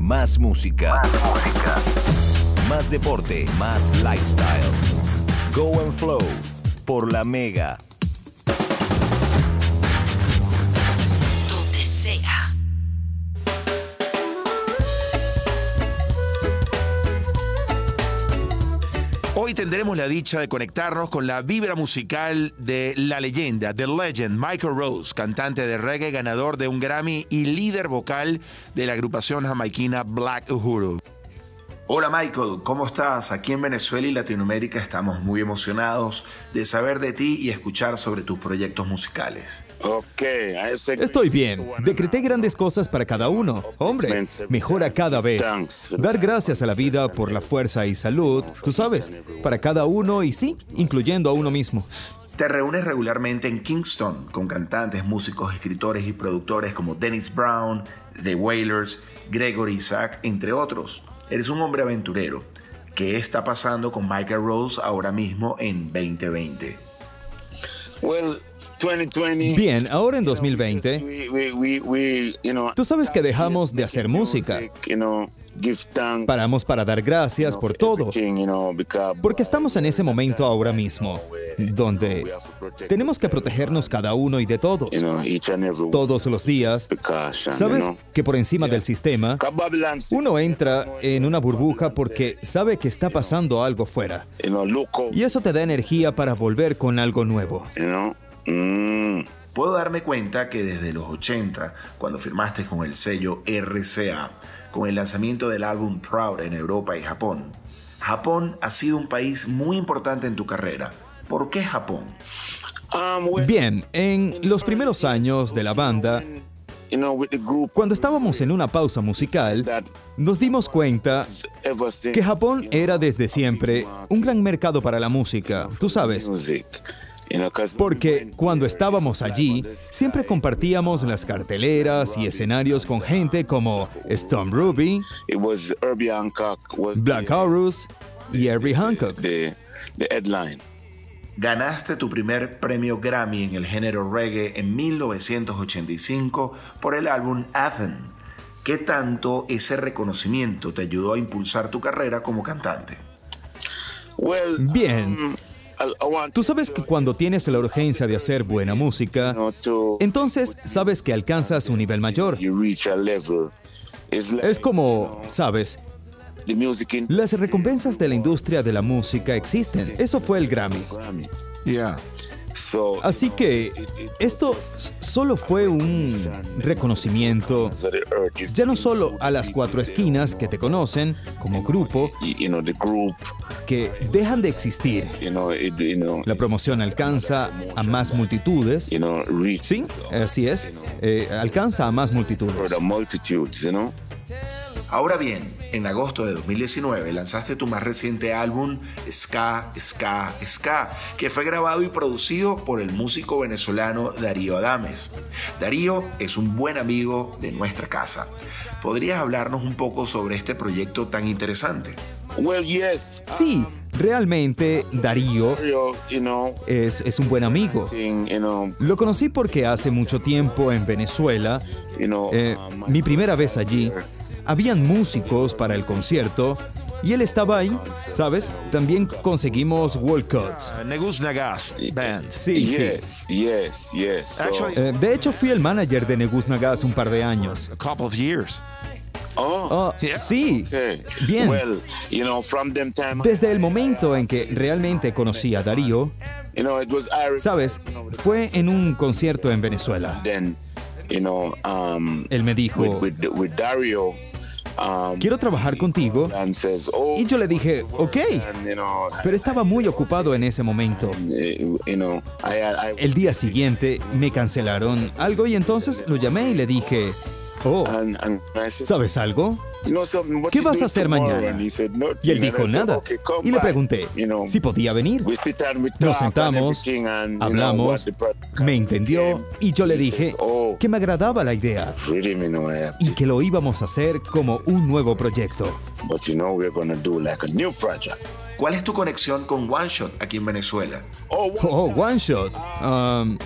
Más música. Más deporte. Más lifestyle. Go and Flow por la Mega. Hoy tendremos la dicha de conectarnos con la vibra musical de la leyenda, The Legend, Michael Rose, cantante de reggae, ganador de un Grammy y líder vocal de la agrupación jamaiquina Black Uhuru. Hola Michael, ¿cómo estás? Aquí en Venezuela y Latinoamérica estamos muy emocionados de saber de ti y escuchar sobre tus proyectos musicales. Estoy bien. Decreté grandes cosas para cada uno. Hombre, mejora cada vez. Dar gracias a la vida por la fuerza y salud, tú sabes, para cada uno y sí, incluyendo a uno mismo. Te reúnes regularmente en Kingston con cantantes, músicos, escritores y productores como Dennis Brown, The Wailers, Gregory Isaac, entre otros. Eres un hombre aventurero. ¿Qué está pasando con Michael Rose ahora mismo en 2020? Bien, ahora en 2020, tú sabes que dejamos de hacer música. Paramos para dar gracias por todo. Porque estamos en ese momento ahora mismo, donde tenemos que protegernos cada uno y de todos. Todos los días. Sabes que por encima del sistema, uno entra en una burbuja porque sabe que está pasando algo fuera. Y eso te da energía para volver con algo nuevo. Puedo darme cuenta que desde los 80, cuando firmaste con el sello RCA, con el lanzamiento del álbum Proud en Europa y Japón, Japón ha sido un país muy importante en tu carrera. ¿Por qué Japón? Bien, en los primeros años de la banda, cuando estábamos en una pausa musical, nos dimos cuenta que Japón era desde siempre un gran mercado para la música, tú sabes. Porque cuando estábamos allí, siempre compartíamos las carteleras y escenarios con gente como Stone Ruby, Black Horus y Herbie Hancock. Ganaste tu primer premio Grammy en el género reggae en 1985 por el álbum Athen. ¿Qué tanto ese reconocimiento te ayudó a impulsar tu carrera como cantante? Bien. Tú sabes que cuando tienes la urgencia de hacer buena música, entonces sabes que alcanzas un nivel mayor. Es como, sabes, las recompensas de la industria de la música existen. Eso fue el Grammy. Así que esto solo fue un reconocimiento, ya no solo a las cuatro esquinas que te conocen como grupo, que dejan de existir. La promoción alcanza a más multitudes. Sí, así es. Eh, alcanza a más multitudes. Ahora bien, en agosto de 2019 lanzaste tu más reciente álbum Ska, Ska, Ska, que fue grabado y producido por el músico venezolano Darío Adames. Darío es un buen amigo de nuestra casa. ¿Podrías hablarnos un poco sobre este proyecto tan interesante? Sí, realmente Darío es, es un buen amigo. Lo conocí porque hace mucho tiempo en Venezuela, eh, mi primera vez allí, habían músicos para el concierto y él estaba ahí, ¿sabes? También conseguimos Walcott. Negus Nagas Band. Sí, sí. Eh, de hecho, fui el manager de Negus Nagas un par de años. A couple of years. Ah, sí, bien. Desde el momento en que realmente conocí a Darío, sabes, fue en un concierto en Venezuela. Él me dijo, quiero trabajar contigo. Y yo le dije, ok, pero estaba muy ocupado en ese momento. El día siguiente me cancelaron algo y entonces lo llamé y le dije, oh, ¿sabes algo? ¿Qué vas a hacer mañana? Y él dijo nada. Y le pregunté si podía venir. Nos sentamos, hablamos, me entendió y yo le dije que me agradaba la idea y que lo íbamos a hacer como un nuevo proyecto. ¿Cuál es tu conexión con One Shot aquí en Venezuela? Oh, One Shot. Um,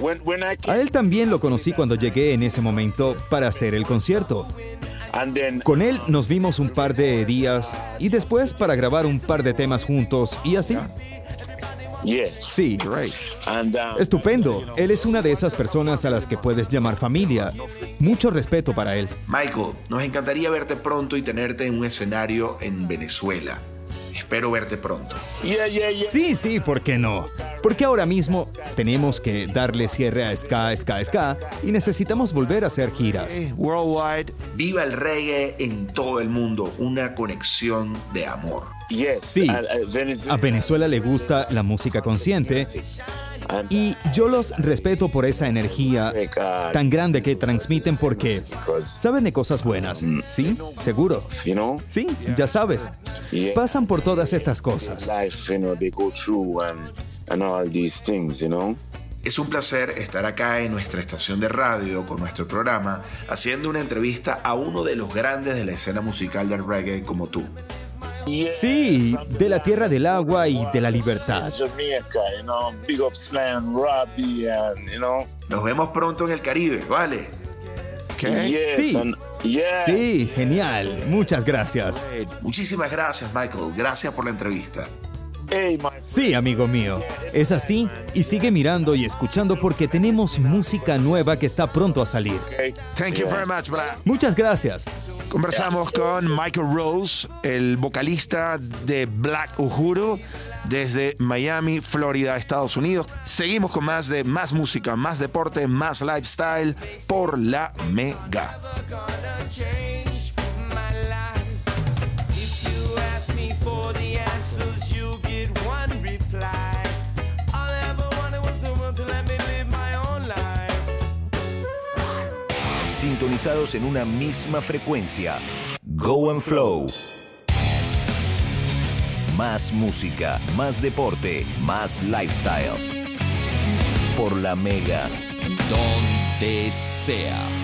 a él también lo conocí cuando llegué en ese momento para hacer el concierto. Con él nos vimos un par de días y después para grabar un par de temas juntos y así. Sí, um, estupendo. Él es una de esas personas a las que puedes llamar familia. Mucho respeto para él. Michael, nos encantaría verte pronto y tenerte en un escenario en Venezuela. Espero verte pronto. Sí, sí, ¿por qué no? Porque ahora mismo tenemos que darle cierre a Ska, Ska, Ska y necesitamos volver a hacer giras. worldwide, viva el reggae en todo el mundo, una conexión de amor. Sí, a Venezuela le gusta la música consciente y yo los respeto por esa energía tan grande que transmiten porque saben de cosas buenas. ¿Sí? Seguro. Sí, ya sabes. Pasan por todas estas cosas. Es un placer estar acá en nuestra estación de radio con nuestro programa haciendo una entrevista a uno de los grandes de la escena musical del reggae como tú. Sí, de la tierra del agua y de la libertad. Nos vemos pronto en el Caribe, ¿vale? Sí. Sí, genial. Muchas gracias. Muchísimas gracias, Michael. Gracias por la entrevista. Sí, amigo mío. Es así y sigue mirando y escuchando porque tenemos música nueva que está pronto a salir. Thank you very much, Muchas gracias. Conversamos con Michael Rose, el vocalista de Black Uhuru desde Miami, Florida, Estados Unidos. Seguimos con más de más música, más deporte, más lifestyle por la Mega. Sintonizados en una misma frecuencia. Go and Flow. Más música, más deporte, más lifestyle. Por la Mega, donde sea.